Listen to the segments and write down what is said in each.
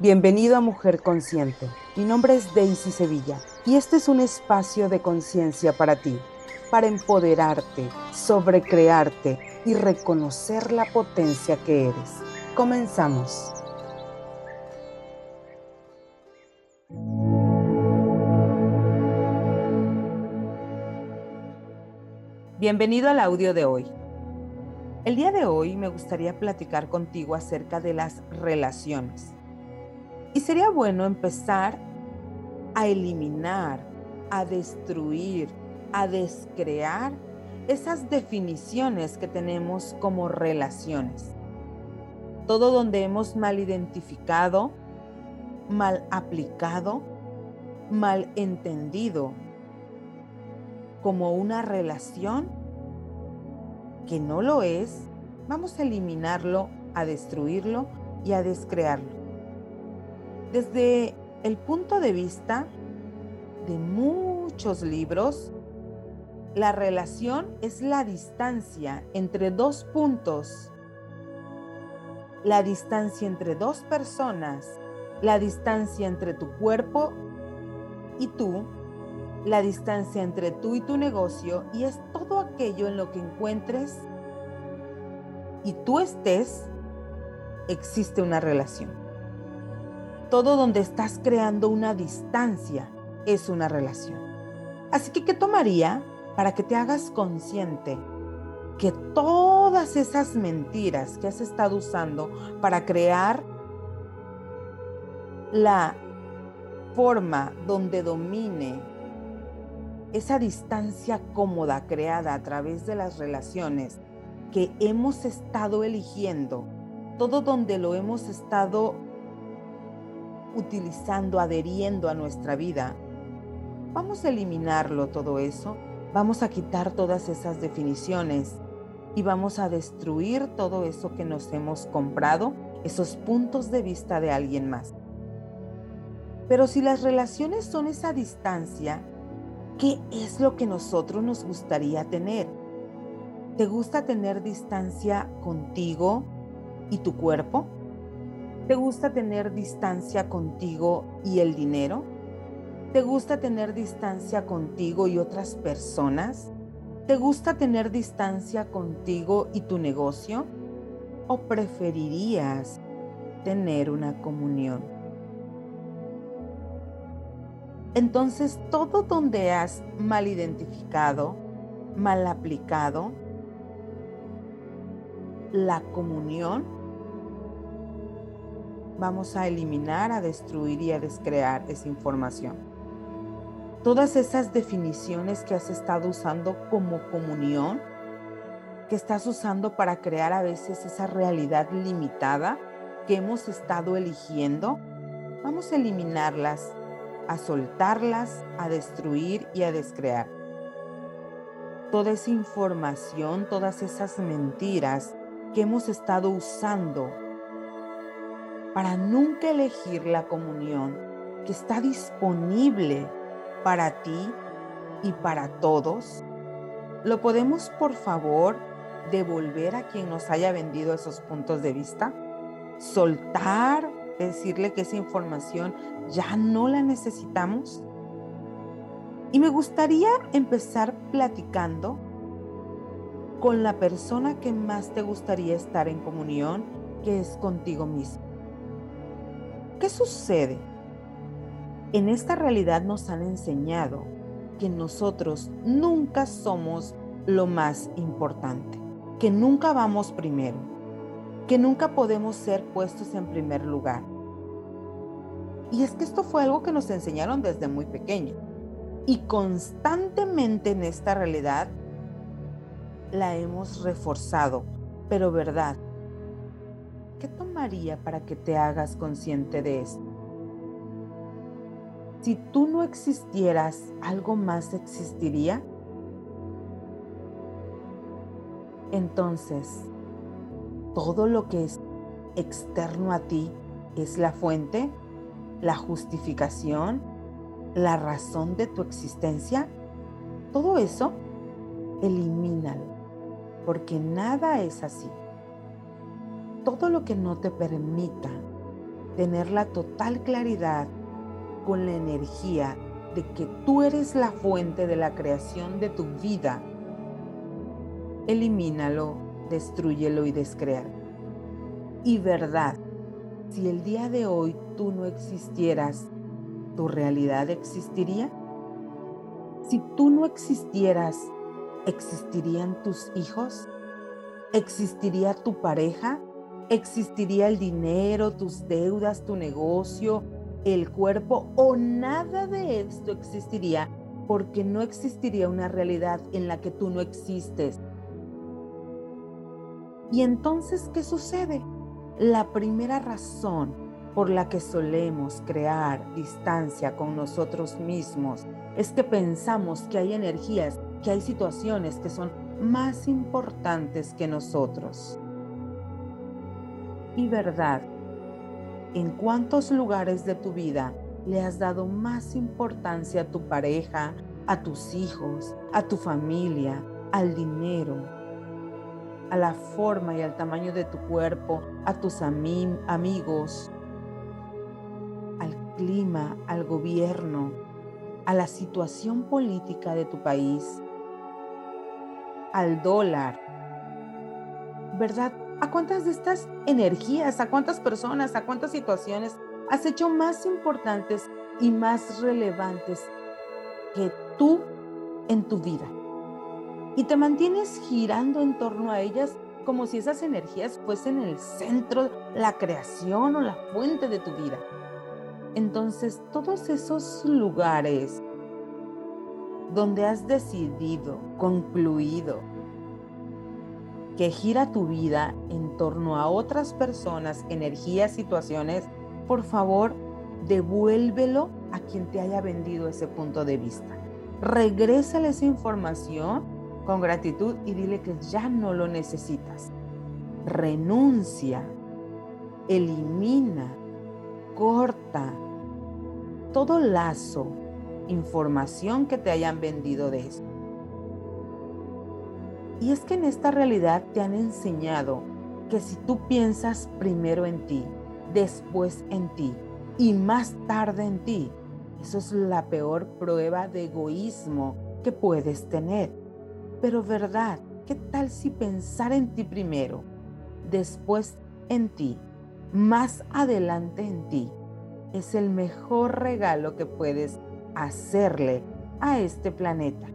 Bienvenido a Mujer Consciente. Mi nombre es Daisy Sevilla y este es un espacio de conciencia para ti, para empoderarte, sobrecrearte y reconocer la potencia que eres. Comenzamos. Bienvenido al audio de hoy. El día de hoy me gustaría platicar contigo acerca de las relaciones. Y sería bueno empezar a eliminar, a destruir, a descrear esas definiciones que tenemos como relaciones. Todo donde hemos mal identificado, mal aplicado, mal entendido como una relación que no lo es, vamos a eliminarlo, a destruirlo y a descrearlo. Desde el punto de vista de muchos libros, la relación es la distancia entre dos puntos, la distancia entre dos personas, la distancia entre tu cuerpo y tú, la distancia entre tú y tu negocio, y es todo aquello en lo que encuentres y tú estés, existe una relación todo donde estás creando una distancia es una relación. Así que, ¿qué tomaría para que te hagas consciente que todas esas mentiras que has estado usando para crear la forma donde domine esa distancia cómoda creada a través de las relaciones que hemos estado eligiendo, todo donde lo hemos estado utilizando, adheriendo a nuestra vida, vamos a eliminarlo todo eso, vamos a quitar todas esas definiciones y vamos a destruir todo eso que nos hemos comprado, esos puntos de vista de alguien más. Pero si las relaciones son esa distancia, ¿qué es lo que nosotros nos gustaría tener? ¿Te gusta tener distancia contigo y tu cuerpo? ¿Te gusta tener distancia contigo y el dinero? ¿Te gusta tener distancia contigo y otras personas? ¿Te gusta tener distancia contigo y tu negocio? ¿O preferirías tener una comunión? Entonces, todo donde has mal identificado, mal aplicado, la comunión vamos a eliminar, a destruir y a descrear esa información. Todas esas definiciones que has estado usando como comunión, que estás usando para crear a veces esa realidad limitada que hemos estado eligiendo, vamos a eliminarlas, a soltarlas, a destruir y a descrear. Toda esa información, todas esas mentiras que hemos estado usando para nunca elegir la comunión que está disponible para ti y para todos? ¿Lo podemos, por favor, devolver a quien nos haya vendido esos puntos de vista? ¿Soltar? ¿Decirle que esa información ya no la necesitamos? Y me gustaría empezar platicando con la persona que más te gustaría estar en comunión, que es contigo mismo. ¿Qué sucede? En esta realidad nos han enseñado que nosotros nunca somos lo más importante, que nunca vamos primero, que nunca podemos ser puestos en primer lugar. Y es que esto fue algo que nos enseñaron desde muy pequeño. Y constantemente en esta realidad la hemos reforzado. Pero verdad, ¿qué tomaría para que te hagas consciente de esto? Si tú no existieras, ¿algo más existiría? Entonces, todo lo que es externo a ti es la fuente, la justificación, la razón de tu existencia. Todo eso, elimínalo, porque nada es así todo lo que no te permita tener la total claridad con la energía de que tú eres la fuente de la creación de tu vida, elimínalo, destruyelo y descréalo. Y verdad, si el día de hoy tú no existieras, ¿tu realidad existiría? Si tú no existieras, ¿existirían tus hijos? ¿Existiría tu pareja? ¿Existiría el dinero, tus deudas, tu negocio, el cuerpo o nada de esto existiría porque no existiría una realidad en la que tú no existes. Y entonces, ¿qué sucede? La primera razón por la que solemos crear distancia con nosotros mismos es que pensamos que hay energías, que hay situaciones que son más importantes que nosotros. Y verdad, ¿En cuántos lugares de tu vida le has dado más importancia a tu pareja, a tus hijos, a tu familia, al dinero, a la forma y al tamaño de tu cuerpo, a tus amigos, al clima, al gobierno, a la situación política de tu país, al dólar? ¿Verdad? ¿A cuántas de estas energías, a cuántas personas, a cuántas situaciones has hecho más importantes y más relevantes que tú en tu vida? Y te mantienes girando en torno a ellas como si esas energías fuesen el centro, la creación o la fuente de tu vida. Entonces, todos esos lugares donde has decidido, concluido, que gira tu vida en torno a otras personas, energías, situaciones, por favor, devuélvelo a quien te haya vendido ese punto de vista. Regrésale esa información con gratitud y dile que ya no lo necesitas. Renuncia, elimina, corta todo lazo, información que te hayan vendido de eso. Y es que en esta realidad te han enseñado que si tú piensas primero en ti, después en ti y más tarde en ti, eso es la peor prueba de egoísmo que puedes tener. Pero verdad, ¿qué tal si pensar en ti primero, después en ti, más adelante en ti? Es el mejor regalo que puedes hacerle a este planeta.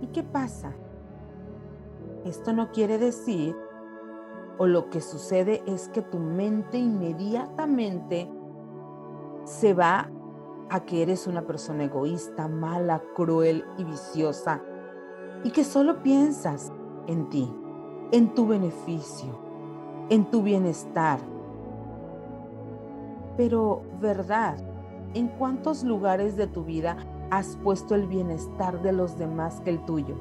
¿Y qué pasa? Esto no quiere decir, o lo que sucede es que tu mente inmediatamente se va a que eres una persona egoísta, mala, cruel y viciosa, y que solo piensas en ti, en tu beneficio, en tu bienestar. Pero, ¿verdad? ¿En cuántos lugares de tu vida has puesto el bienestar de los demás que el tuyo.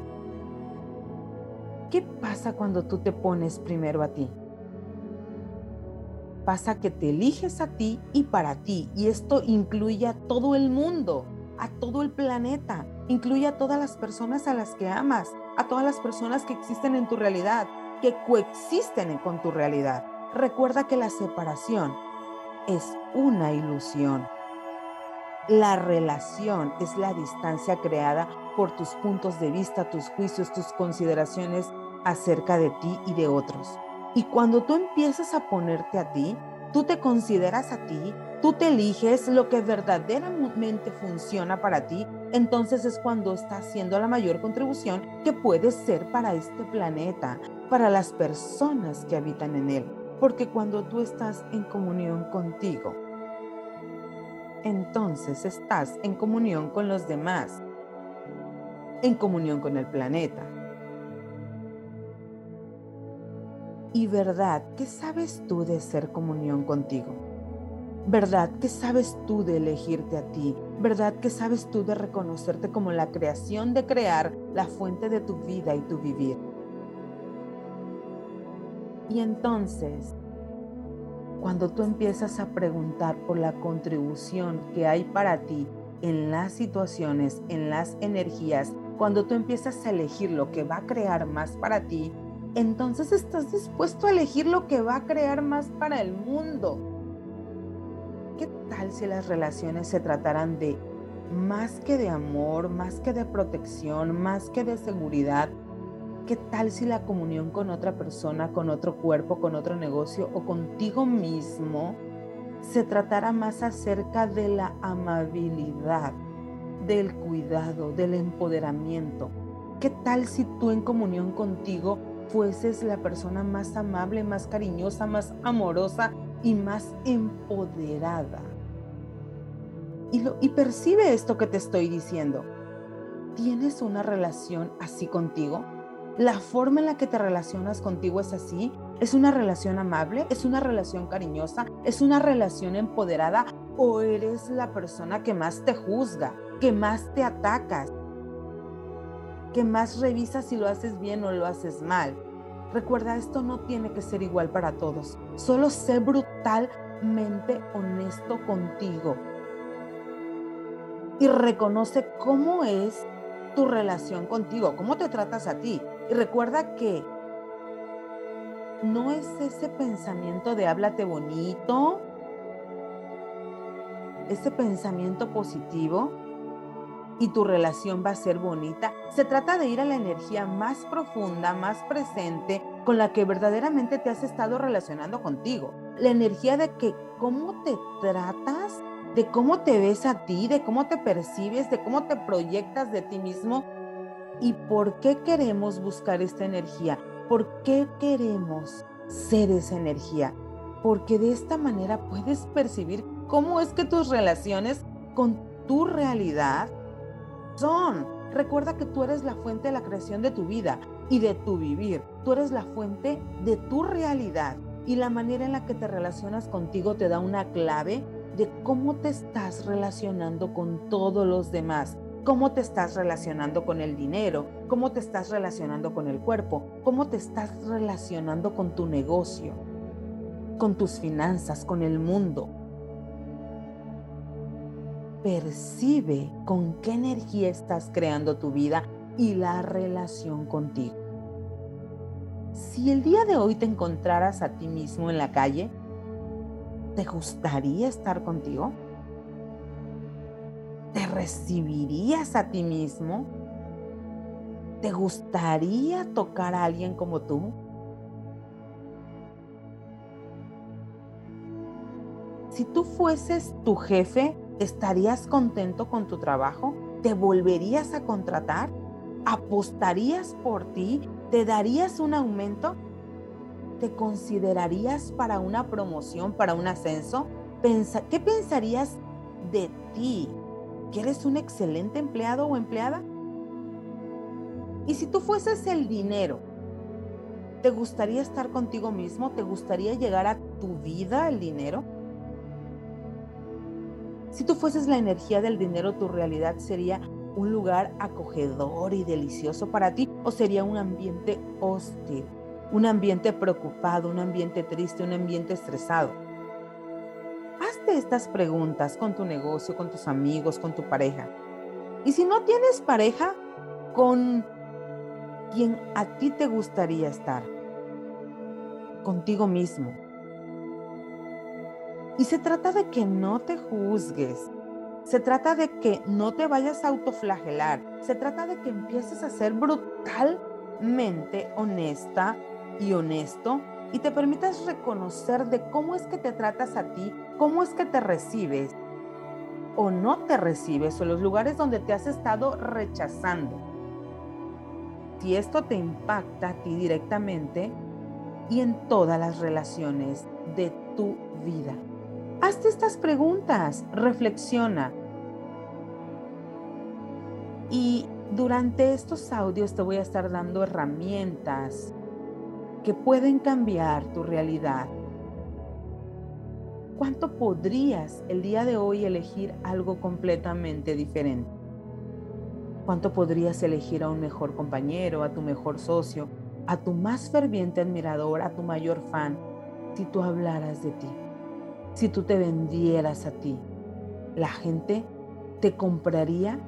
¿Qué pasa cuando tú te pones primero a ti? Pasa que te eliges a ti y para ti, y esto incluye a todo el mundo, a todo el planeta, incluye a todas las personas a las que amas, a todas las personas que existen en tu realidad, que coexisten con tu realidad. Recuerda que la separación es una ilusión. La relación es la distancia creada por tus puntos de vista, tus juicios, tus consideraciones acerca de ti y de otros. Y cuando tú empiezas a ponerte a ti, tú te consideras a ti, tú te eliges lo que verdaderamente funciona para ti, entonces es cuando estás haciendo la mayor contribución que puedes ser para este planeta, para las personas que habitan en él. Porque cuando tú estás en comunión contigo, entonces estás en comunión con los demás, en comunión con el planeta. Y verdad, ¿qué sabes tú de ser comunión contigo? ¿Verdad? ¿Qué sabes tú de elegirte a ti? ¿Verdad? ¿Qué sabes tú de reconocerte como la creación de crear la fuente de tu vida y tu vivir? Y entonces, cuando tú empiezas a preguntar por la contribución que hay para ti en las situaciones, en las energías, cuando tú empiezas a elegir lo que va a crear más para ti, entonces estás dispuesto a elegir lo que va a crear más para el mundo. ¿Qué tal si las relaciones se trataran de más que de amor, más que de protección, más que de seguridad? ¿Qué tal si la comunión con otra persona, con otro cuerpo, con otro negocio o contigo mismo se tratara más acerca de la amabilidad, del cuidado, del empoderamiento? ¿Qué tal si tú en comunión contigo fueses la persona más amable, más cariñosa, más amorosa y más empoderada? Y, lo, y percibe esto que te estoy diciendo. ¿Tienes una relación así contigo? ¿La forma en la que te relacionas contigo es así? ¿Es una relación amable? ¿Es una relación cariñosa? ¿Es una relación empoderada? ¿O eres la persona que más te juzga, que más te atacas, que más revisa si lo haces bien o lo haces mal. Recuerda, esto no tiene que ser igual para todos. Solo sé brutalmente honesto contigo. Y reconoce cómo es tu relación contigo, cómo te tratas a ti. Y recuerda que no es ese pensamiento de háblate bonito, ese pensamiento positivo y tu relación va a ser bonita. Se trata de ir a la energía más profunda, más presente, con la que verdaderamente te has estado relacionando contigo. La energía de que cómo te tratas, de cómo te ves a ti, de cómo te percibes, de cómo te proyectas de ti mismo. ¿Y por qué queremos buscar esta energía? ¿Por qué queremos ser esa energía? Porque de esta manera puedes percibir cómo es que tus relaciones con tu realidad son. Recuerda que tú eres la fuente de la creación de tu vida y de tu vivir. Tú eres la fuente de tu realidad y la manera en la que te relacionas contigo te da una clave de cómo te estás relacionando con todos los demás, cómo te estás relacionando con el dinero, cómo te estás relacionando con el cuerpo, cómo te estás relacionando con tu negocio, con tus finanzas, con el mundo percibe con qué energía estás creando tu vida y la relación contigo. Si el día de hoy te encontraras a ti mismo en la calle, ¿te gustaría estar contigo? ¿Te recibirías a ti mismo? ¿Te gustaría tocar a alguien como tú? Si tú fueses tu jefe, ¿Estarías contento con tu trabajo? ¿Te volverías a contratar? ¿Apostarías por ti? ¿Te darías un aumento? ¿Te considerarías para una promoción, para un ascenso? ¿Qué pensarías de ti? ¿Que eres un excelente empleado o empleada? Y si tú fueses el dinero, ¿te gustaría estar contigo mismo? ¿Te gustaría llegar a tu vida el dinero? Si tú fueses la energía del dinero, tu realidad sería un lugar acogedor y delicioso para ti o sería un ambiente hostil, un ambiente preocupado, un ambiente triste, un ambiente estresado. Estas preguntas con tu negocio, con tus amigos, con tu pareja. Y si no tienes pareja, con quien a ti te gustaría estar, contigo mismo y se trata de que no te juzgues. Se trata de que no te vayas a autoflagelar. Se trata de que empieces a ser brutalmente honesta y honesto y te permitas reconocer de cómo es que te tratas a ti, cómo es que te recibes o no te recibes o los lugares donde te has estado rechazando. Si esto te impacta a ti directamente y en todas las relaciones de tu vida. Hazte estas preguntas, reflexiona. Y durante estos audios te voy a estar dando herramientas que pueden cambiar tu realidad. ¿Cuánto podrías el día de hoy elegir algo completamente diferente? ¿Cuánto podrías elegir a un mejor compañero, a tu mejor socio, a tu más ferviente admirador, a tu mayor fan, si tú hablaras de ti? si tú te vendieras a ti, la gente te compraría.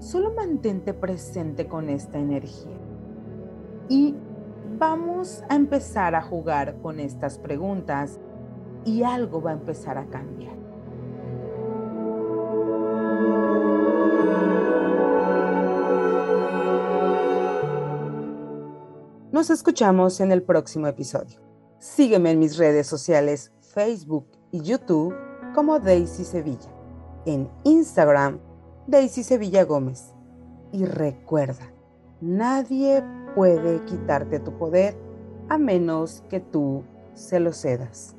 Solo mantente presente con esta energía y vamos a empezar a jugar con estas preguntas y algo va a empezar a cambiar. Nos escuchamos en el próximo episodio. Sígueme en mis redes sociales Facebook y YouTube como Daisy Sevilla. En Instagram, Daisy Sevilla Gómez. Y recuerda, nadie puede quitarte tu poder a menos que tú se lo cedas.